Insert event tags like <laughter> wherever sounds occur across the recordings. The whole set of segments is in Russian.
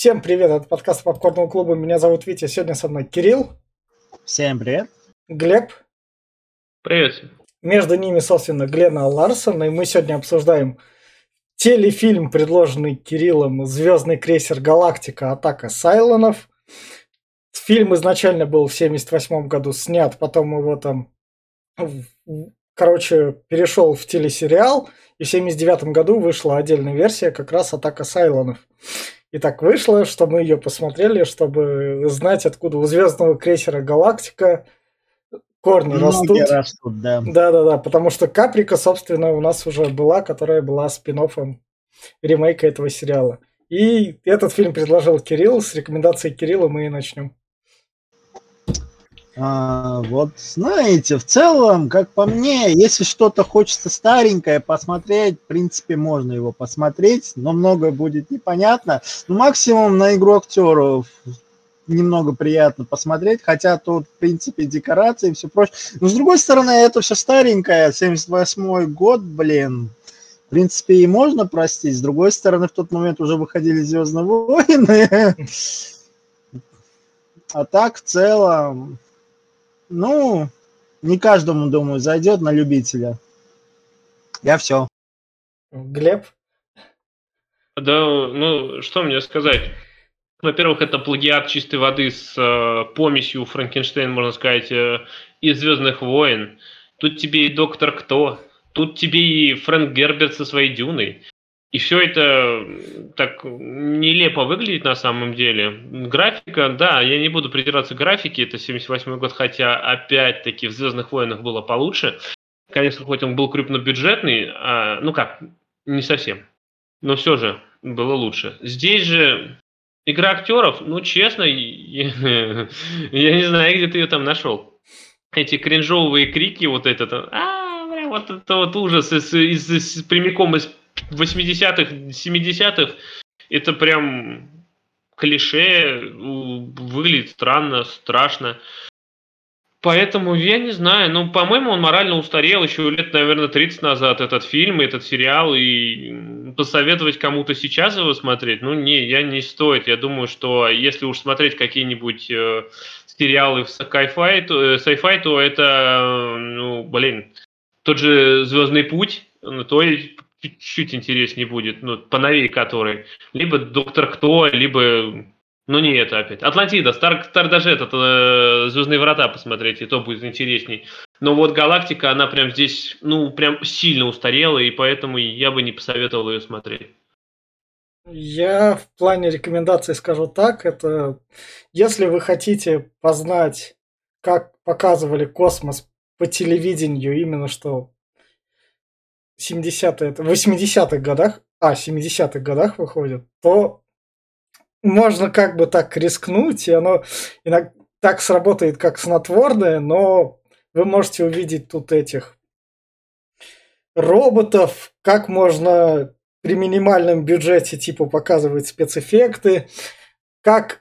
Всем привет, это подкаст Попкорного клуба. Меня зовут Витя, сегодня со мной Кирилл. Всем привет. Глеб. Привет. Между ними, собственно, Глена Ларсон, и мы сегодня обсуждаем телефильм, предложенный Кириллом «Звездный крейсер Галактика. Атака Сайлонов». Фильм изначально был в 78 году снят, потом его там, короче, перешел в телесериал, и в 79 году вышла отдельная версия, как раз «Атака Сайлонов». И так вышло, что мы ее посмотрели, чтобы знать, откуда у звездного крейсера Галактика корни Многие растут. растут, да. Да, да, да, потому что Каприка, собственно, у нас уже была, которая была спин ремейка этого сериала. И этот фильм предложил Кирилл, с рекомендацией Кирилла мы и начнем. А, вот знаете, в целом, как по мне, если что-то хочется старенькое посмотреть, в принципе, можно его посмотреть, но многое будет непонятно. Ну, максимум на игру актеров немного приятно посмотреть, хотя тут, в принципе, декорации и все прочее. Но, с другой стороны, это все старенькое, 78 год, блин, в принципе, и можно простить. С другой стороны, в тот момент уже выходили «Звездные войны». <laughs> А так, в целом, ну, не каждому, думаю, зайдет на любителя. Я все. Глеб? Да, ну, что мне сказать? Во-первых, это плагиат чистой воды с э, помесью Франкенштейн, можно сказать, э, из Звездных войн. Тут тебе и Доктор Кто, тут тебе и Фрэнк Герберт со своей Дюной. И все это так нелепо выглядит на самом деле. Графика, да, я не буду придираться к графике, это 78 год, хотя опять-таки в «Звездных войнах» было получше. Конечно, хоть он был крупнобюджетный, а, ну как, не совсем. Но все же было лучше. Здесь же игра актеров, ну честно, <laughs> я, не знаю, где ты ее там нашел. Эти кринжовые крики, вот этот, а, вот это вот ужас из, прямиком из 80-х, 70-х это прям клише, выглядит странно, страшно. Поэтому я не знаю, ну, по-моему, он морально устарел еще лет, наверное, 30 назад, этот фильм, этот сериал, и посоветовать кому-то сейчас его смотреть, ну, не, я не стоит. Я думаю, что если уж смотреть какие-нибудь э, сериалы в sci-fi, то, э, sci-fi, то это, ну, блин, тот же «Звездный путь», ну, то чуть-чуть интереснее будет, ну, поновее который. Либо Доктор Кто, либо... Ну, не это опять. Атлантида, Стар, Стар даже этот, э, Звездные врата посмотреть, и то будет интересней. Но вот Галактика, она прям здесь, ну, прям сильно устарела, и поэтому я бы не посоветовал ее смотреть. Я в плане рекомендаций скажу так, это если вы хотите познать, как показывали космос по телевидению, именно что 70-е, 80-х годах, а, 70-х годах выходит, то можно как бы так рискнуть, и оно иногда так сработает, как снотворное, но вы можете увидеть тут этих роботов, как можно при минимальном бюджете типа показывать спецэффекты, как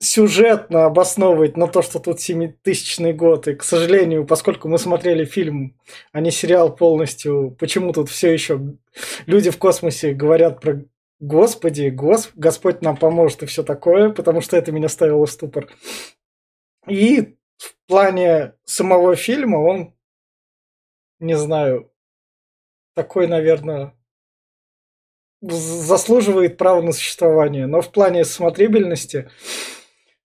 сюжетно обосновывать на то, что тут 7000 год. И, к сожалению, поскольку мы смотрели фильм, а не сериал полностью, почему тут все еще люди в космосе говорят про Господи, Гос, Господь нам поможет и все такое, потому что это меня ставило в ступор. И в плане самого фильма он, не знаю, такой, наверное, заслуживает права на существование. Но в плане смотрибельности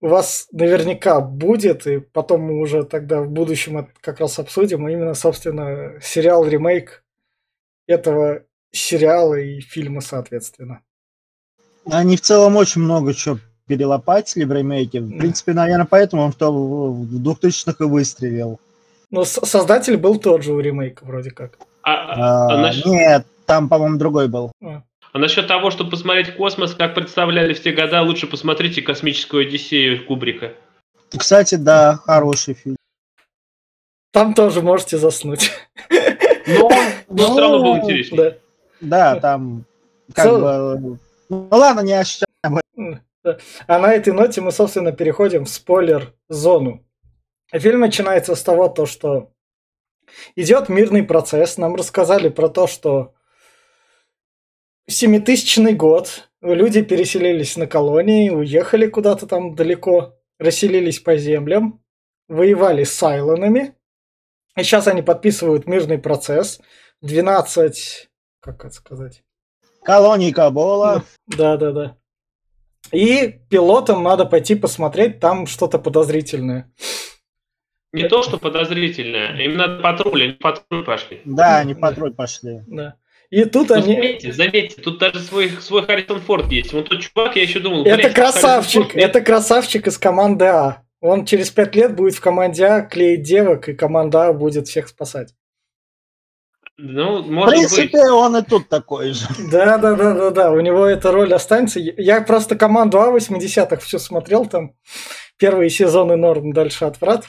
у вас наверняка будет, и потом мы уже тогда в будущем это как раз обсудим, а именно, собственно, сериал-ремейк этого сериала и фильма, соответственно. Они в целом очень много чего перелопатили в ремейке. В принципе, наверное, поэтому он в 2000-х и выстрелил. Но создатель был тот же у ремейка, вроде как. А, а, а, а Нет, там, по-моему, другой был. А. А насчет того, чтобы посмотреть космос, как представляли в те года, лучше посмотрите «Космическую Одиссею» Кубрика. Кстати, да, хороший фильм. Там тоже можете заснуть. Но, но все равно был интереснее. Да, да там как so... бы... Ну ладно, не ощущаем. А на этой ноте мы, собственно, переходим в спойлер-зону. Фильм начинается с того, то, что идет мирный процесс. Нам рассказали про то, что 7000 год, люди переселились на колонии, уехали куда-то там далеко, расселились по землям, воевали с Сайлонами. И сейчас они подписывают мирный процесс. 12, как это сказать? Колонии Кабола. Да, да, да. И пилотам надо пойти посмотреть, там что-то подозрительное. Не то, что подозрительное, им надо патруль, они патруль пошли. Да, они патруль пошли. Да. И тут Ну, они... заметьте, заметьте, тут даже свой, свой Харрисон Форд есть. Вот тот чувак, я еще думал... Это красавчик, это красавчик из команды А. Он через пять лет будет в команде А клеить девок, и команда А будет всех спасать. Ну, В может принципе, быть. он и тут такой же. Да, да, да, да, да. У него эта роль останется. Я просто команду А 80-х все смотрел там. Первые сезоны норм, дальше отврат.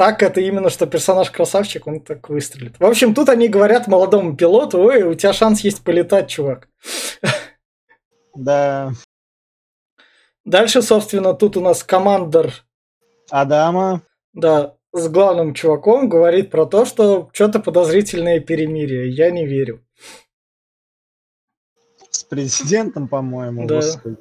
Так это именно, что персонаж красавчик, он так выстрелит. В общем, тут они говорят молодому пилоту, ой, у тебя шанс есть полетать, чувак. Да. Дальше, собственно, тут у нас командор Адама. Да, с главным чуваком говорит про то, что что-то подозрительное перемирие. Я не верю. С президентом, по-моему, Да. господи.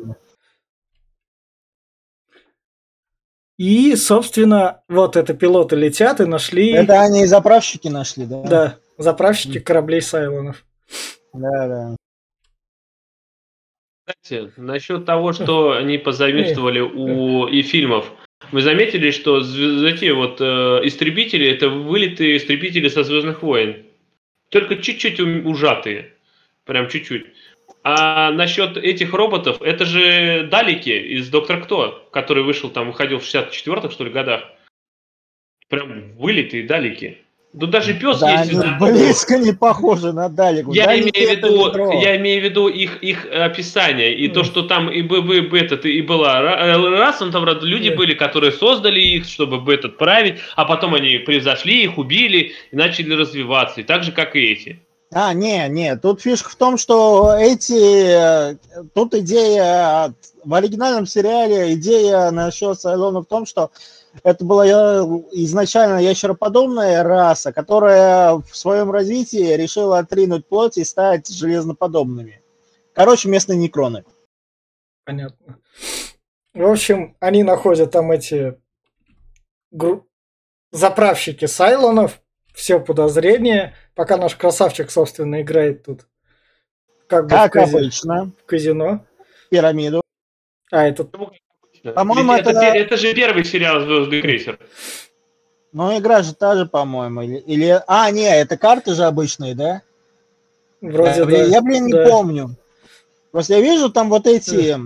И, собственно, вот это пилоты летят и нашли, Это они и заправщики нашли, да? да, заправщики кораблей Сайлонов. Да, да. Кстати, насчет того, что они позаимствовали у и фильмов. Вы заметили, что эти вот э, истребители это вылитые истребители со Звездных войн. Только чуть-чуть ужатые. Прям чуть-чуть. А насчет этих роботов, это же Далики из Доктора Кто, который вышел там, выходил в 64-х, что ли, годах. Прям вылитые Далики. Ну даже пес Да, есть. они из- близко не похожи на Далику. Я Далики имею в виду, я имею в виду их их описание и то, Мгм. что там и бы, бы, этот и была э, раз он там люди Да. были, которые создали их, чтобы бы этот править, а потом они превзошли их, убили и начали развиваться, и так же как и эти. А, не, не, тут фишка в том, что эти, э, тут идея, в оригинальном сериале идея насчет Сайлона в том, что это была э, изначально ящероподобная раса, которая в своем развитии решила отринуть плоть и стать железноподобными. Короче, местные некроны. Понятно. В общем, они находят там эти гру- заправщики Сайлонов, все подозрения, пока наш красавчик, собственно, играет тут. Как бы Как в, кази- обычно, в казино. пирамиду. А, это По-моему, это, это- это же первый сериал Звездный крейсер. Но игра же та же, по-моему. Или, или- А, не, это карты же обычные, да? вроде блин, да. я, блин, не да. помню. Просто я вижу, там вот эти,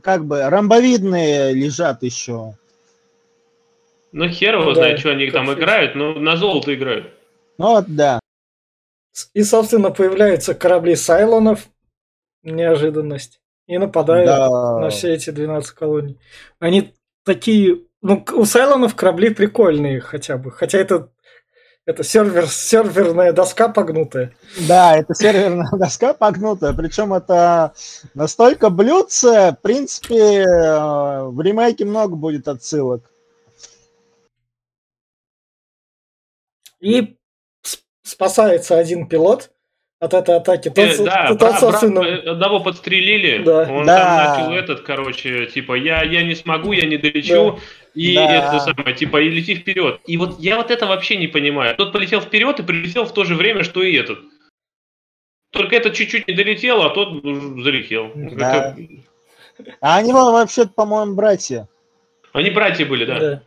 как бы, ромбовидные лежат еще. Ну хер его Да, знает, что они там играют, но на золото играют. Ну вот, да. И, собственно, появляются корабли Сайлонов. Неожиданность. И нападают Да. на все эти 12 колоний. Они такие... Ну, у Сайлонов корабли прикольные хотя бы. Хотя это, это сервер, серверная доска погнутая. Да, это серверная <laughs> доска погнутая. Причем это настолько блюдце, в принципе, э, в ремейке много будет отсылок. И спасается один пилот от этой атаки. Тот, Э, да, тот, бра- бра- собственно, э, одного подстрелили, Да. он Да. там начал этот, короче, типа, я, я не смогу, я не долечу, и Да. это самое, типа, и лети вперед. И вот я вот это вообще не понимаю. Тот полетел вперед и прилетел в то же время, что и этот. Только этот чуть-чуть не долетел, а тот залетел. Да. Это- А они, вообще-то, по-моему, братья. Они братья были, да. да.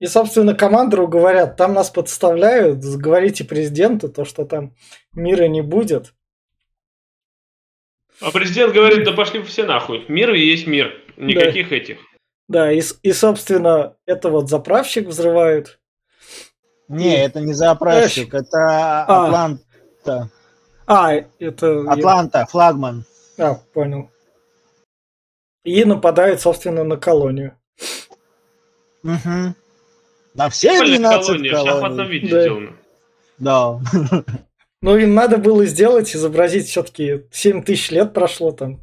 И, собственно, командору говорят, там нас подставляют, говорите президенту, то, что там мира не будет. А президент говорит, да пошли все нахуй. Мир и есть мир. Никаких этих. Да, и, и, собственно, это вот заправщик взрывают. Не, И- это не заправщик, это А. Атланта. А, это... Атланта, флагман. А, понял. И нападают, собственно, на колонию. Угу. На все Прикольная 12 колония, в шахматном колоний. виде Да. сделано. Да. Ну, им надо было сделать, изобразить все-таки 7 тысяч лет прошло там.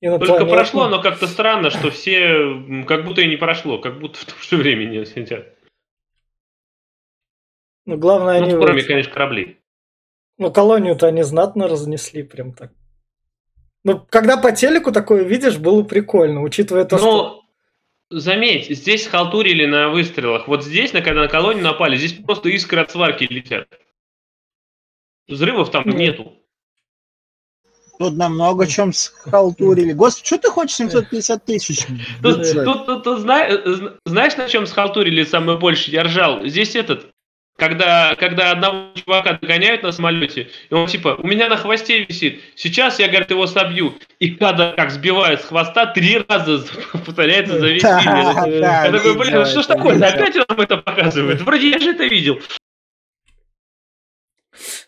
Только Инопланетно. прошло, но как-то странно, что все как будто и не прошло, как будто в том же времени сидят. Ну, главное, они... Ну, кроме, вот- конечно, кораблей. Ну, колонию-то они знатно разнесли, прям так. Ну, когда по телеку такое видишь, было прикольно, учитывая то, что... Заметь, здесь халтурили на выстрелах. Вот здесь, на- когда на колонию напали, здесь просто искры от сварки летят. Взрывов там Мгм. нету. Тут намного чем схалтурили. Господи, что ты хочешь 750 тысяч? Тут, тут- тут- тут зна- э, зна- знаешь, на чем схалтурили самое больше? Я ржал. Здесь этот, когда, когда одного чувака догоняют на самолете, и он типа, у меня на хвосте висит, сейчас я, говорит, его собью. И когда как сбивает с хвоста, три раза <laughs> повторяется за весь Да, фильм. Я да, такой, блин, ну что ж такое? Опять нам это показывают? Вроде я же это видел.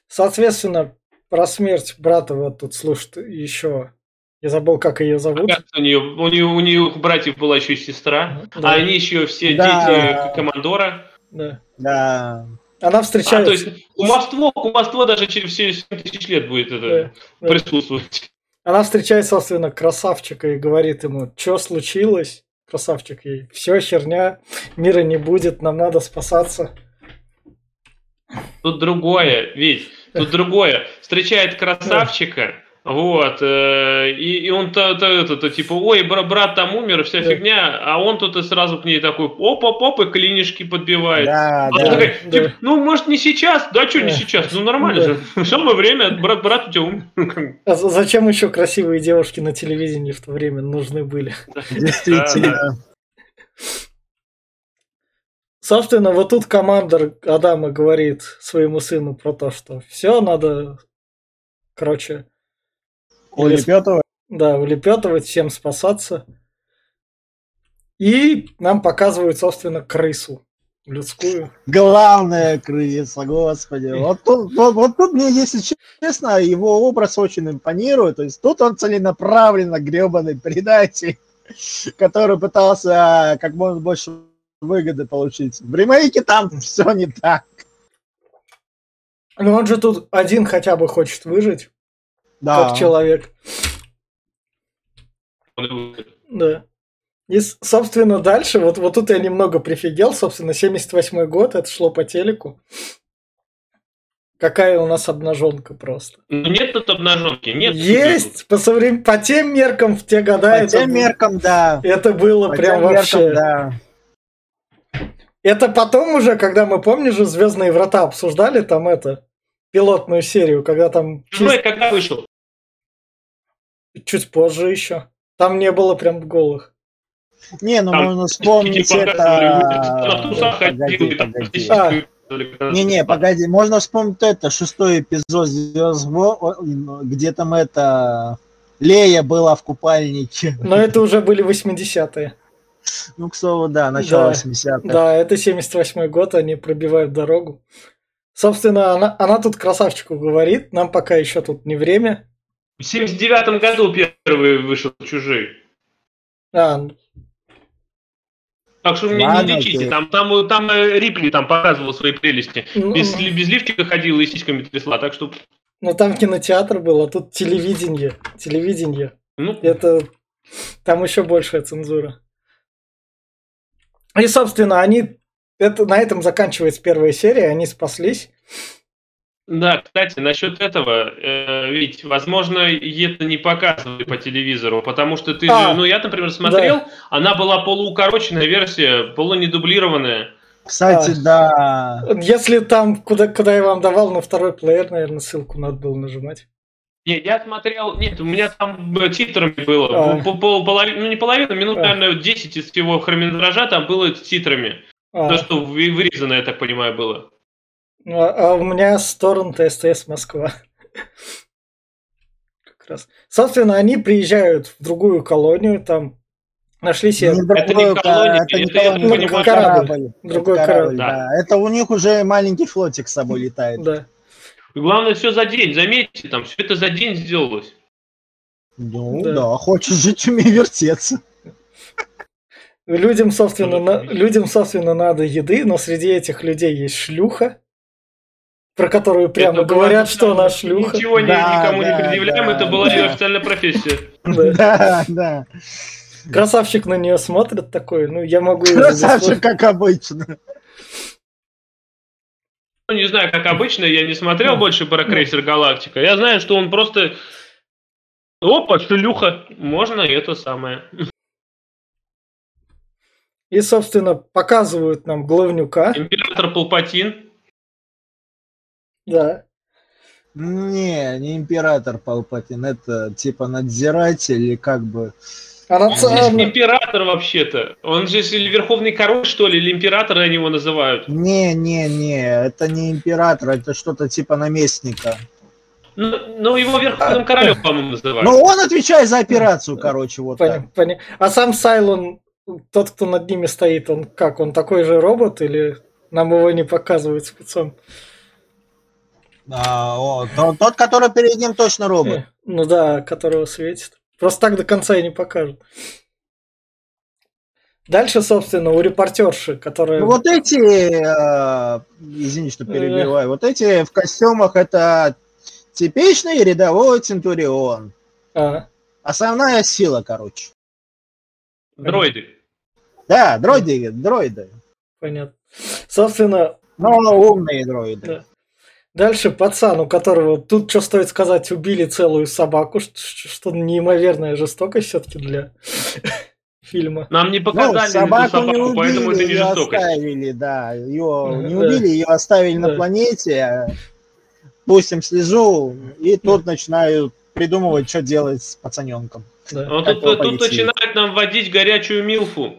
Соответственно, про смерть брата вот тут слушает еще. Я забыл, как ее зовут. У нее, у нее, у нее у братьев была еще сестра, Да. а они еще все Да. дети командора. Да. Да. Она А, встречается... то есть кумовство, кумовство даже через все 7 тысяч лет будет это Да, да. присутствовать. Она встречает, собственно, красавчика и говорит ему, что случилось? Красавчик ей, все херня, мира не будет, нам надо спасаться. Тут другое, ведь тут другое. Встречает красавчика, вот, э, и, и он то, то, это, то, типа, ой, бра- брат там умер, вся Да. фигня, а он тут и сразу к ней такой, оп-оп-оп, и клинишки подбивает. Да, А да. такая, да. типа, ну, может, не сейчас? Да, что не Да. сейчас? Ну, нормально же. Самое время, брат, брат у тебя умер. А за- зачем еще красивые девушки на телевидении в то время нужны были? Действительно. Собственно, вот тут командор Адама говорит своему сыну про то, что все надо, короче, Улепетывай. да, улепетывать, всем спасаться. И нам показывают, собственно, крысу людскую. Главная крыса, господи. <laughs> Вот тут, вот, вот тут мне, если честно, его образ очень импонирует. То есть тут он целенаправленно гребаный предатель, <laughs> который пытался а, как можно больше выгоды получить. В ремейке там все не так. Но он же тут один хотя бы хочет выжить, Да. как человек. Да. И, собственно, дальше, вот, вот тут я немного прифигел, собственно, 78 год, это шло по телеку. Какая у нас обнаженка просто. Ну, нет тут обнаженки, нет. Есть! По, соврем- по тем меркам в те года По это, тем бу- меркам, да. это было По прям тем меркам, вообще. да. Это потом уже, когда мы, помнишь, же Звездные врата обсуждали там это, пилотную серию, когда там Чужой чис- когда вышел? Чуть позже еще. Там не было прям голых. Не, ну Там можно вспомнить Типа, это... Тусах Погоди, погоди. практически- Не-не, погоди, можно вспомнить это, шестой эпизод «Звезд Во- где там это... Лея была в купальнике. <laughs> Но это уже были 80-е. Ну, к слову, да, начало Да. 80-х. Да, это 78 год, они пробивают дорогу. Собственно, она, она тут красавчику говорит, нам пока еще тут не время. В 79 году первый вышел «Чужие». А, Так что мне Ладно, не лечите, окей. там, там, там э, Рипли там показывал свои прелести. ну, Без, ли- без лифчика ходила и сиськами трясла, так что, ну, там кинотеатр был, а тут телевидение. Телевидение. ну, Это там еще большая цензура. И, собственно, они это, на этом заканчивается первая серия, они спаслись. Да, кстати, насчет этого, э, ведь, возможно, это не показывали по телевизору, потому что ты А, же, ну, я, например, смотрел, она была полуукороченная версия, полунедублированная. Кстати, А. да. Если там, куда, куда я вам давал на второй плеер, наверное, ссылку надо было нажимать. Не, я смотрел, нет, у меня там э, титрами было, А. Пол- пол- ну не половина, минут, А. наверное, 10 из всего хронометража там было с титрами. А, То, что вы- вырезано, я так понимаю, было. Ну, а- а у меня с торрента СТС Москва. <laughs> Как раз. Собственно, они приезжают в другую колонию, там нашли себе Не Это не другой, колония, это не это, так колония, это корабль. корабль. Другой Это корабль, да. Это у них уже маленький флотик с собой летает. Да. И главное, все за день, заметьте, там все это за день сделалось. Ну Да. да, хочешь жить, <laughs> умей вертеться. Людям, собственно, на- людям, собственно, надо еды, но среди этих людей есть шлюха, про которую прямо Это говорят, что она шлюха. Ничего ни- Да, никому да, не предъявляем, да, это была да. ее официальная профессия. <laughs> Да. Да. Красавчик на нее смотрит такой, ну я могу ее Красавчик, как обычно. Ну, не знаю, как обычно, я не смотрел больше про крейсер Галактика. Я знаю, что он просто Опа, шлюха. Можно это самое. И, собственно, показывают нам главнюка. Император Палпатин. Да. Не, не император Палпатин, это типа надзиратель или как бы... А Он же наци- император вообще-то. Он же или верховный король, что ли, или император они его называют. Не, не, не, это не император, это что-то типа наместника. Ну, ну, его верховным королем, по-моему, называют. Ну, он отвечает за операцию, короче, вот так. Поня- поня- А сам Сайлон, тот, кто над ними стоит, он как? Он такой же робот или нам его не показывают спецом? А, о, то- тот, который перед ним точно робот. Э, Ну да, которого светит. Просто так до конца и не покажут. Дальше, собственно, у репортерши, которая... Ну, вот эти, э, извини, что перебиваю, вот эти в костюмах это типичный рядовой Центурион. А, Основная сила, короче. Дроиды. Да, дроиды, дроиды. понятно. Собственно, Но умные дроиды. Да. Дальше пацан, у которого тут, что стоит сказать, убили целую собаку, ш- что неимоверная жестокость все-таки для <laughs> фильма. Нам не Ну, показали эту собаку не собаку, поэтому это убили, не ее жестокость. оставили, да. Ее не Да. убили, ее оставили на Да. планете. Пустим слежу, и тут начинают придумывать, что делать с пацаненком. Да, Он тут, тут начинает нам вводить горячую милфу.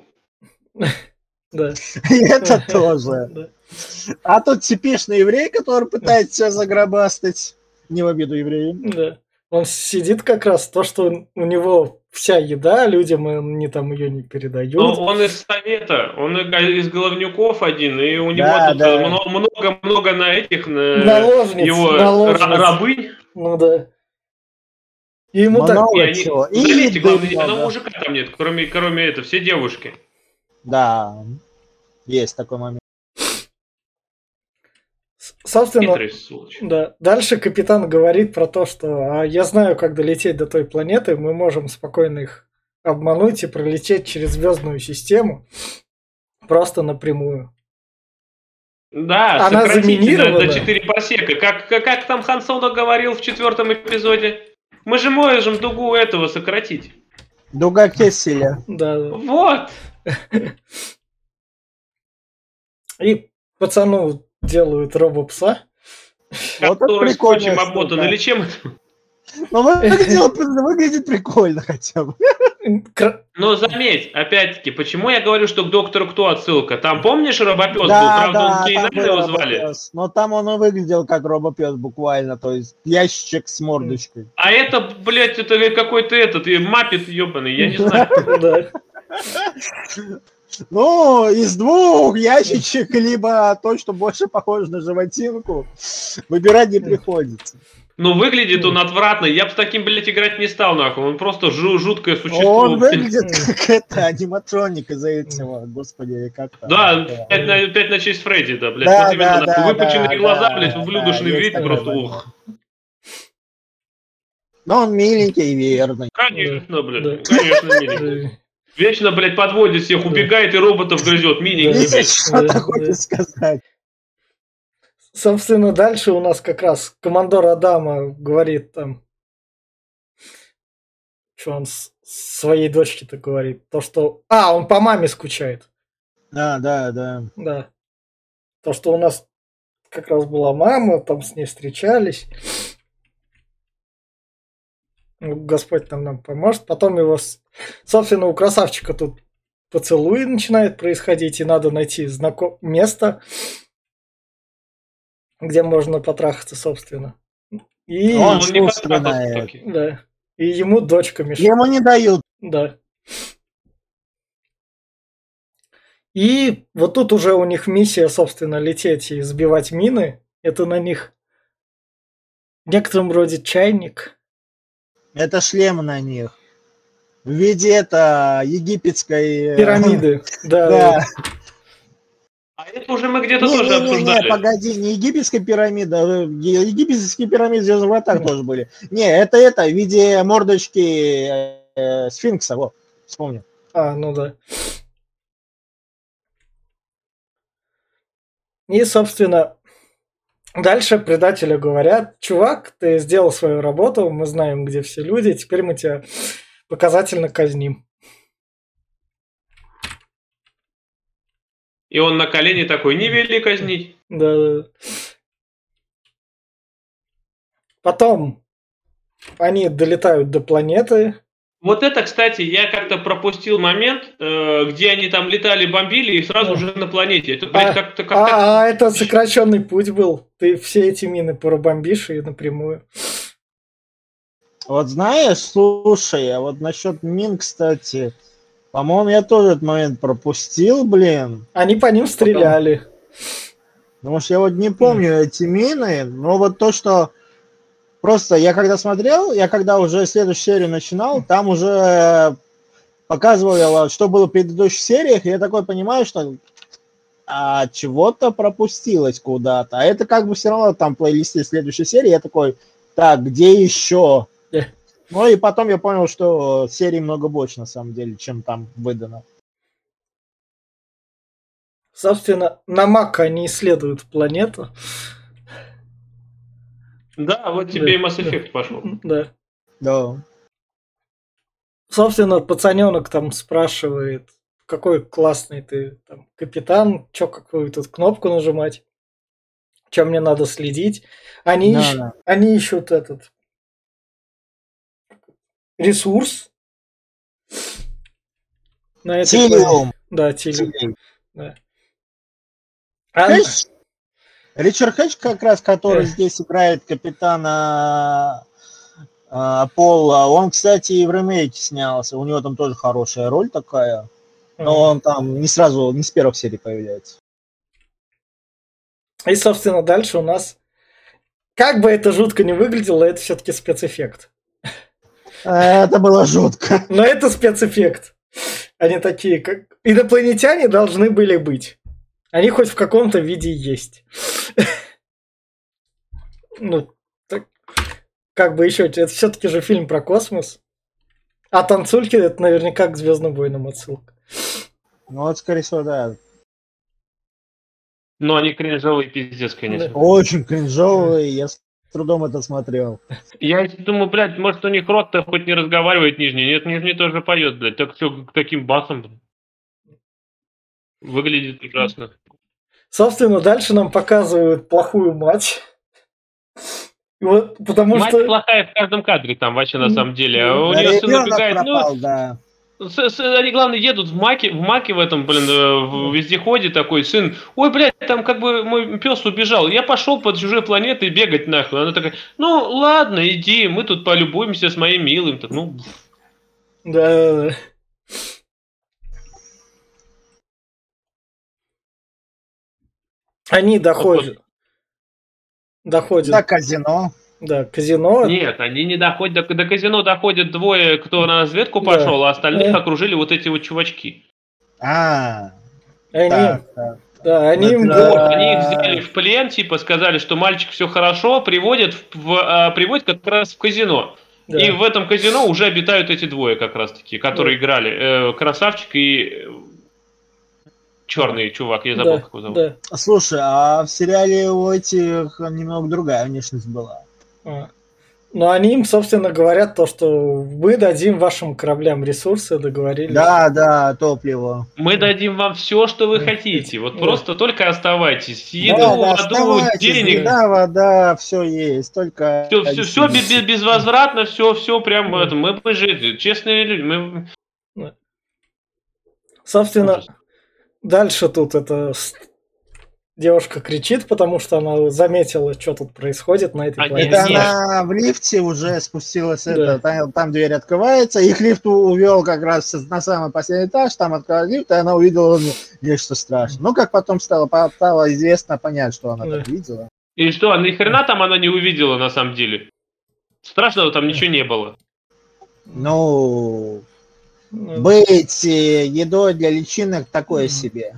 <laughs> да. <laughs> И это тоже. А тут типичный еврей, который пытается себя загробастать. Не в обиду евреям. Да. Он сидит как раз то, что у него вся еда, людям они там ее не передают. Но он из совета, он из головнюков один, и у него Да, тут да. мно- много-много на этих, на Наложниц, его наложниц. ра- рабынь. Ну да. И ему так... Много И они, чего. И заметьте, главное, ни одного мужика там нет, кроме, кроме этого, все девушки. Да, есть такой момент. Собственно, да. Дальше капитан говорит про то, что а я знаю, как долететь до той планеты, мы можем спокойно их обмануть и пролететь через звездную систему просто напрямую. Да, Она заминирована. на, на 4 парсека. Как, как, как там Хан Соло говорил в четвертом эпизоде? Мы же можем дугу этого сократить. Дуга Кесселя. Да. да. Вот. <laughs> И пацану делают робопса. Вот это скотчем обмотан. Или чем? Ну, <laughs> выглядит, выглядит прикольно хотя бы. Но заметь, опять-таки, почему я говорю, что к доктору кто отсылка? Там помнишь, робопес был? Да, Правда, да, он был его звали. Но там он и выглядел как робопес буквально, то есть ящичек с мордочкой. А это, блядь, это какой-то этот, и маппет ебаный, я не <laughs> знаю. Да. Ну, из двух ящичек, либо то, что больше похоже на животинку, выбирать не приходится. Но выглядит он отвратно. Я бы с таким, блядь, играть не стал, нахуй. Он просто жу- жуткое существо. Он выглядит как это, аниматроник из-за этого, господи, как там. Да, пять на, пять на честь Фредди, да, блядь. Да, вот именно, да, да, Выпученные да, глаза, да, блядь, да, ублюдочный есть вид, просто момент. ух. Но он миленький и верный. Конечно, блядь, Да. конечно, миленький. <laughs> Вечно, блядь, подводит всех, убегает и роботов грызет. Блядь. что-то да. хочет сказать. Собственно, дальше у нас как раз командор Адама говорит там, что он своей дочке-то говорит, то, что... А, он по маме скучает. Да, да, да. Да. То, что у нас как раз была мама, там с ней встречались. Ну, Господь там нам поможет. Потом его, собственно, у красавчика тут поцелуй начинает происходить, и надо найти знаком... место, где можно потрахаться, собственно. И, Он Он не таки. да. и ему дочка мешает. Ему не дают. Да. И вот тут уже у них миссия, собственно, лететь и сбивать мины. Это на них в некотором роде чайник. Это шлем на них. В виде это египетской... э, Пирамиды. <laughs> Да. Да. А это уже мы где-то тоже не, не, не, обсуждали. погоди, не египетская пирамида, э, египетские пирамиды в Звездных вратах тоже были. Не, это это, в виде мордочки э, э, сфинкса, вот, вспомнил. А, ну да. И, собственно, Дальше предателю говорят, чувак, ты сделал свою работу, мы знаем, где все люди, теперь мы тебя показательно казним. И он на колени такой, не вели казнить. Да. Потом они долетают до планеты. Вот это, кстати, я как-то пропустил момент, э, где они там летали, бомбили, и сразу Да. же на планете. Это, А, блядь, как-то как а, а это сокращенный путь был. Ты все эти мины пробомбишь и напрямую. Вот знаешь, слушай, а вот насчет мин, кстати, по-моему, я тоже этот момент пропустил, блин. Они по ним стреляли. Потому что я вот не помню эти мины, но вот то, что просто я когда смотрел, я когда уже следующую серию начинал, там уже показывало, что было в предыдущих сериях, и я такой понимаю, что а, чего-то пропустилось куда-то. А это как бы все равно там в плейлисте следующей серии, я такой, так, где еще? <laughs> Ну и потом я понял, что серий много больше на самом деле, чем там выдано. Собственно, на Мак они исследуют планету. Да, вот тебе Да, и Mass да. Effect пошел. Да. Да. Собственно, пацаненок там спрашивает, какой классный ты там капитан, чё какую тут кнопку нажимать, чем мне надо следить. Они, Да, ищ- да. они ищут этот ресурс. На этой. Тилиум. Да, Тилиум. Тилиум. А-? Ричард Хэч, как раз, который Эх. здесь играет капитана а, Пола, он, кстати, и в ремейке снялся. У него там тоже хорошая роль такая. Но он там не сразу, не с первых серий появляется. И, собственно, дальше у нас, как бы это жутко не выглядело, это все-таки спецэффект. Это было жутко. Но это спецэффект. Они такие, как... Инопланетяне должны были быть. Они хоть в каком-то виде есть. Ну, так, как бы еще, это все-таки же фильм про космос. А танцульки это наверняка к Звездным войнам отсылка. Ну вот, скорее всего, да. Но они кринжовые пиздец, конечно. Очень кринжовый, я с трудом это смотрел. Я думаю, блядь, может у них рот-то хоть не разговаривает нижний. Нет, нижний тоже поет, блядь. Так все таким басом. Выглядит ужасно. Собственно, дальше нам показывают плохую мать. И Вот, потому Мать что... плохая в каждом кадре там вообще на самом деле. А ну, у Да, нее сын убегает. пропал, да. Ну, с- с- они, главное, едут в маке, в маке в этом, блин, э, в вездеходе такой сын. Ой, блядь, там как бы мой пес убежал. Я пошел под чужой планетой бегать нахуй. Она такая, ну ладно, иди, мы тут полюбуемся с моим милым. Так, Ну, Да, да, да. Они доходят. Доходят, Да, казино. да, казино. Нет, они не доходят, до, до казино доходят двое, кто на разведку Да. пошел, а остальных Да. окружили вот эти вот чувачки. А, Они, так, так. да, они им Да. Вот, они их взяли в плен, типа сказали, что мальчик все хорошо, приводят, в, в, а, приводят как раз в казино. да. И в этом казино уже обитают эти двое как раз таки, которые играли. Э, красавчик и черный чувак, я забыл, да, как его зовут. да. Слушай, а в сериале у этих немного другая внешность была. А. Но они им, собственно, говорят то, что мы дадим вашим кораблям ресурсы, договорились. Да, да, топливо. Мы дадим вам все, что вы хотите. Вот Да. просто только оставайтесь. Еду, да, да, воду, оставайтесь, денег. еда, вода, все есть, только... Все, все, все безвозвратно, все, все прям Да. это. Мы жили, честные люди. Мы... Собственно, Ужас. Дальше тут эта девушка кричит, потому что она заметила, что тут происходит на этой А, планете. Это она в лифте уже спустилась, Да. это, там, там дверь открывается, их лифт увел как раз на самый последний этаж, там открыл лифт, и она увидела нечто страшное. Ну, как потом стало, стало известно, понять, что она Да. так видела. И что, а ни хрена там она не увидела на самом деле? Страшного там ничего не было. Ну, быть э, едой для личинок такое себе.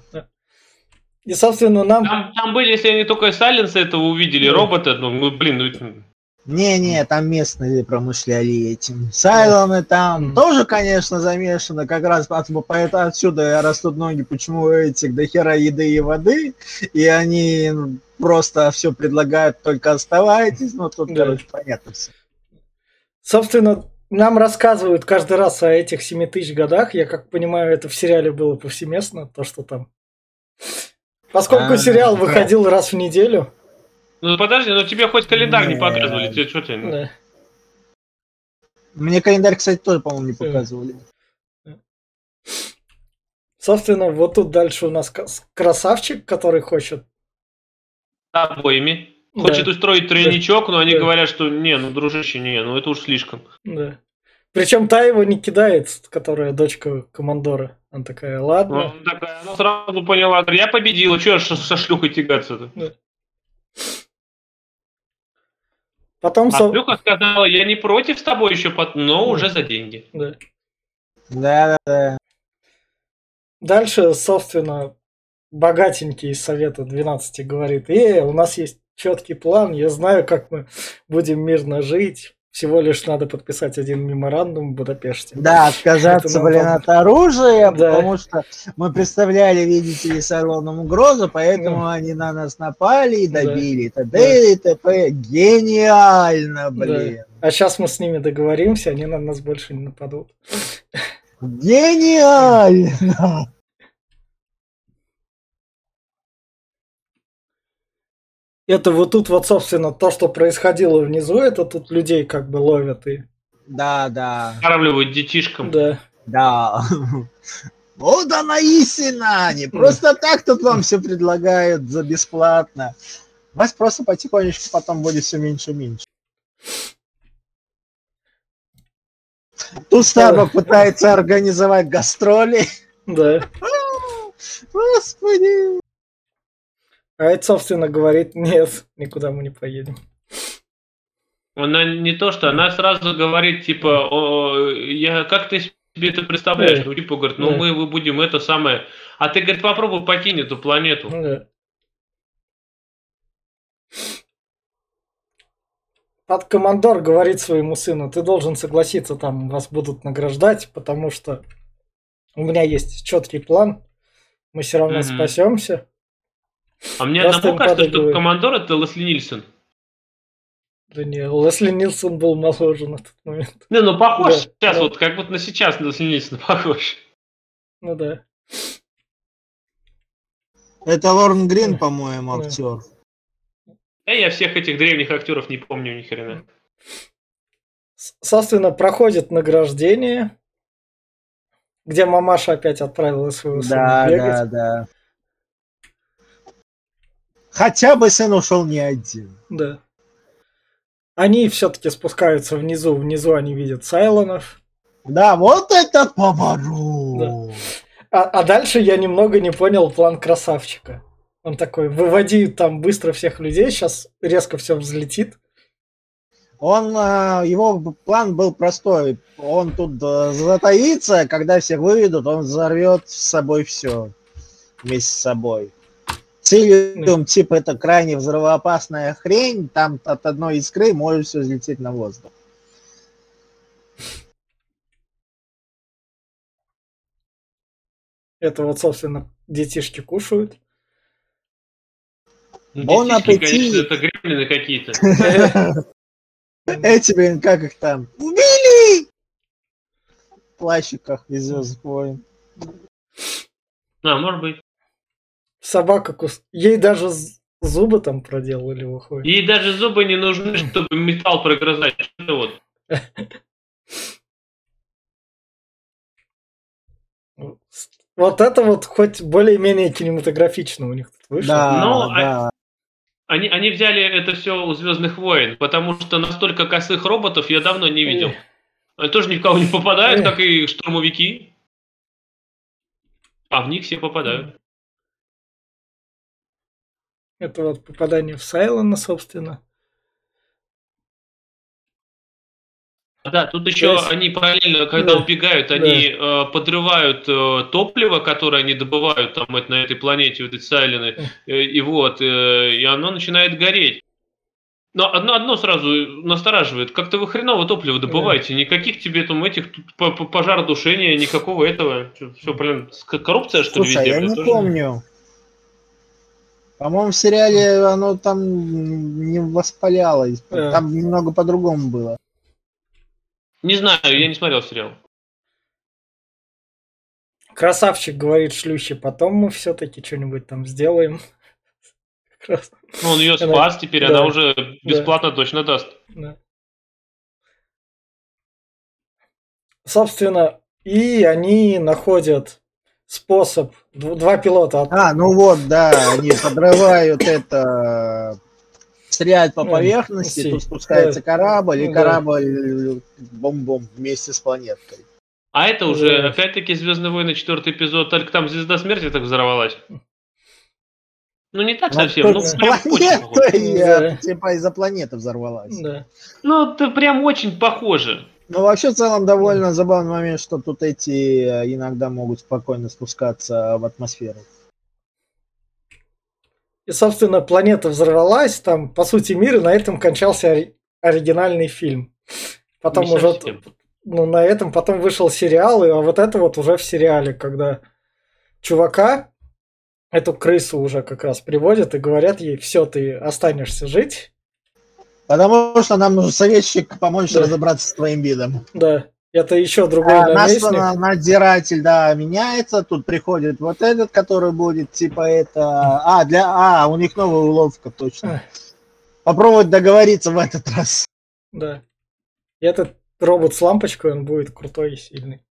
И, собственно, нам... Там, там были, если они только Сайленса этого увидели, Да. робота, ну, ну, блин, ну, Не-не, там местные промышляли этим. Сайлоны там Мгм. тоже, конечно, замешаны. Как раз от- поэтому отсюда растут ноги, почему у этих до хера еды и воды. И они просто все предлагают, только оставайтесь. Ну, тут, Да. короче, понятно все. Собственно, нам рассказывают каждый раз о этих 7 тысяч годах. Я как понимаю, это в сериале было повсеместно, то, что там. Поскольку А, сериал да. выходил раз в неделю. Ну подожди, ну тебе хоть календарь не Нет. показывали, тебе что ты? Да. Мне календарь, кстати, тоже, по-моему, не показывали. Собственно, вот тут дальше у нас красавчик, который хочет. обоими. Да. Хочет устроить тройничок, но они Да. говорят, что не, ну дружище, не, ну это уж слишком. Да. Причем та его не кидает, которая дочка командора. Она такая, ладно. Ну, такая, она сразу поняла, я победила, что со, со шлюхой тягаться-то? Потом, А со- шлюха сказала, я не против с тобой еще, но Да. уже за деньги. да. Да, да, да. Дальше, собственно, богатенький из Совета 12 говорит, э, у нас есть четкий план, я знаю, как мы будем мирно жить. Всего лишь надо подписать один меморандум в Будапеште. Да, отказаться, блин, от оружия, Да. потому что мы представляли, видите ли, с Орлоном угрозу, поэтому они на нас напали и Да. добили. т.д. и т.п. Гениально, блин. А сейчас мы с ними договоримся, они на нас больше не нападут. Гениально! Это вот тут вот, собственно, то, что происходило внизу, это тут людей как бы ловят и... Да, да, Скармливают детишкам. Да. да. <laughs> Вот она истина! Не просто так тут вам все предлагают за бесплатно. Вас просто потихонечку потом будет все меньше и меньше. Тут Старбак пытается организовать гастроли. Да. <laughs> Господи! А это, собственно, говорит, нет, никуда мы не поедем. Она не то, что она сразу говорит, типа, «О, я, как ты себе это представляешь? Да. Ну, типа, говорит, ну Да. мы вы будем это самое. А ты, говорит, попробуй покинь эту планету. Да. Под командор говорит своему сыну, ты должен согласиться, там вас будут награждать, потому что у меня есть четкий план, мы все равно Мгм. спасемся. А мне Просто одному кажется, что подыгрывает. командор это Лесли Нильсон. Да не, Лесли Нилсон был моложе на тот момент. Не, ну похож Да, сейчас, да. вот как будто на сейчас Лесли Нильсон похож. Ну да. Это Лорн Грин, Да. по-моему, Да. актер. А я всех этих древних актеров не помню ни хрена. Собственно, проходит награждение, где мамаша опять отправила своего сына Да, бегать. да, да. Хотя бы сын ушел не один. Да. Они все-таки спускаются внизу. Внизу они видят Сайлонов. Да, вот этот поворот. А, а дальше я немного не понял план красавчика. Он такой, выводи там быстро всех людей, сейчас резко все взлетит. Он, а, его план был простой. Он тут а, затаится, когда всех выведут, он взорвет с собой все вместе с собой. Цилиум, типа, это крайне взрывоопасная хрень, там от одной искры может все взлететь на воздух. Это вот, собственно, детишки кушают. Ну, Бон детишки, аппетит! конечно, это гремлины какие-то. Эти, блин, как их там? Убили! В плащиках из Звездных войн. А, может быть. Собака кус... Ей даже зубы там проделали, выходит. Ей даже зубы не нужны, <laughs> чтобы металл прогрызать. Что вот. <laughs> Вот это вот хоть более-менее кинематографично у них тут вышло. Да, Ну, да. Они, они взяли это все у Звездных войн, потому что настолько косых роботов я давно не видел. Они тоже ни в кого не попадают, как и штурмовики. А в них все попадают. Это вот попадание в Сайлона, собственно. Да, тут еще есть- они параллельно, когда Да. убегают, они э, подрывают э, топливо, которое они добывают там это- на этой планете, вот эти Сайлены, э, и вот, э, и оно начинает гореть. Но одно, одно сразу настораживает. Как-то вы хреново топливо добываете. Никаких тебе там этих пожаротушения, никакого этого. Все, блин, коррупция, что ли, Слушай, везде? я не тоже? помню. По-моему, в сериале оно там не воспалялось. Да. Там немного по-другому было. Не знаю, я не смотрел сериал. Красавчик говорит шлюще, потом мы все-таки что-нибудь там сделаем. <laughs> Ну, он ее Она- спас, теперь да. она уже бесплатно точно даст. да. Собственно, и они находят способ, дв- два пилота от- А, ну вот, да, они подрывают это, стреляют по поверхности, тут спускается корабль, и Ну, корабль бом-бом вместе с планеткой. А это уже, опять-таки, Звездные войны, четвертый эпизод, только там звезда смерти так взорвалась. Ну, не так Ну, совсем, ну, прям очень планетой, Да. э, типа из-за планеты взорвалась. Да. Ну, это прям очень похоже. Ну, вообще, в целом, довольно забавный момент, что тут эти э, иногда могут спокойно спускаться в атмосферу. И, собственно, планета взорвалась, там, по сути, мир, и на этом кончался ори- оригинальный фильм. Потом Не уже, совсем. ну, на этом потом вышел сериал, и, а вот это вот уже в сериале, когда чувака, эту крысу уже как раз приводят и говорят ей, все, ты останешься жить. Потому что нам нужен советчик помочь Да. разобраться с твоим видом. Да, это еще другой А, наш надзиратель, да, меняется. Тут приходит вот этот, который будет типа это. А, для. А, у них новая уловка, точно. Попробовать договориться в этот раз. Да. И этот робот с лампочкой, он будет крутой и сильный.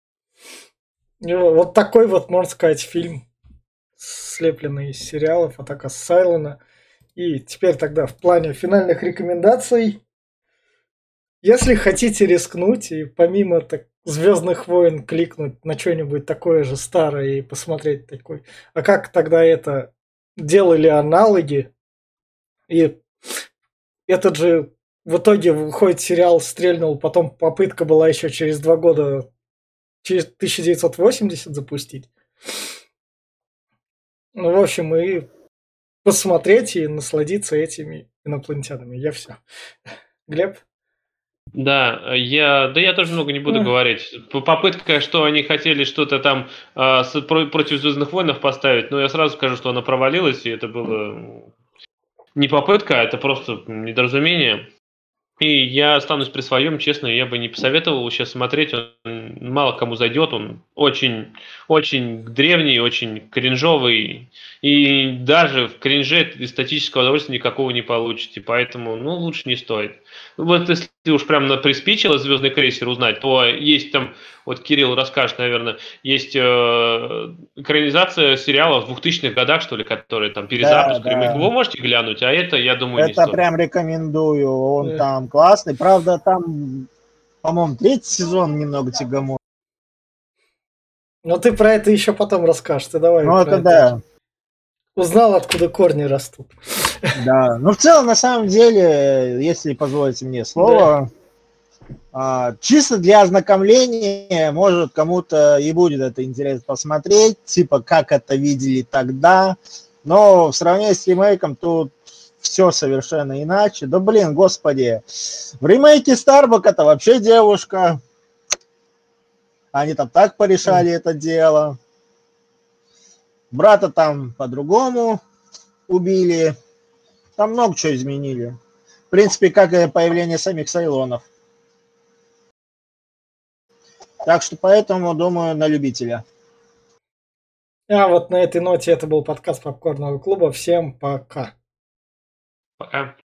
И вот такой вот, можно сказать, фильм, слепленный из сериалов «Атака Сайлона». И теперь тогда в плане финальных рекомендаций. Если хотите рискнуть и помимо так, Звездных войн кликнуть на что-нибудь такое же старое и посмотреть такой, а как тогда это делали аналоги? И этот же в итоге выходит сериал «Стрельнул», потом попытка была еще через два года, через 1980 запустить. Ну, в общем, и посмотреть и насладиться этими инопланетянами. Я все. Глеб? Да, я, да я тоже много не буду говорить. Попытка, что они хотели что-то там а, с- про- против Звездных войнов поставить, но я сразу скажу, что она провалилась, и это было не попытка, а это просто недоразумение. И я останусь при своем, честно, я бы не посоветовал сейчас смотреть, он мало кому зайдет, он очень, очень древний, очень кринжовый, и даже в кринже эстетического удовольствия никакого не получите, поэтому, ну, лучше не стоит. Вот если уж прям на приспичило Звездный крейсер узнать, то есть там, вот Кирилл расскажет, наверное, есть э, экранизация сериала в 2000-х годах, что ли, которые там перезапуск, да. ремейк. Вы можете глянуть, а это, я думаю, не Это стоит. прям рекомендую. Он Да. там классный. Правда, там, по-моему, третий сезон немного тягомо. Ну, ты про это еще потом расскажешь. Ты давай. Ну, это да. Узнал, откуда корни растут. Да, ну в целом, на самом деле, если позволите мне слово, а, чисто для ознакомления, может, кому-то и будет это интересно посмотреть, типа, как это видели тогда, но в сравнении с ремейком тут все совершенно иначе. Да блин, господи, в ремейке Старбак это вообще девушка, они там так порешали это дело. Брата там по-другому убили. Там много чего изменили. В принципе, как и появление самих Сайлонов. Так что поэтому, думаю, на любителя. А вот на этой ноте это был подкаст Попкорного клуба. Всем пока. Пока.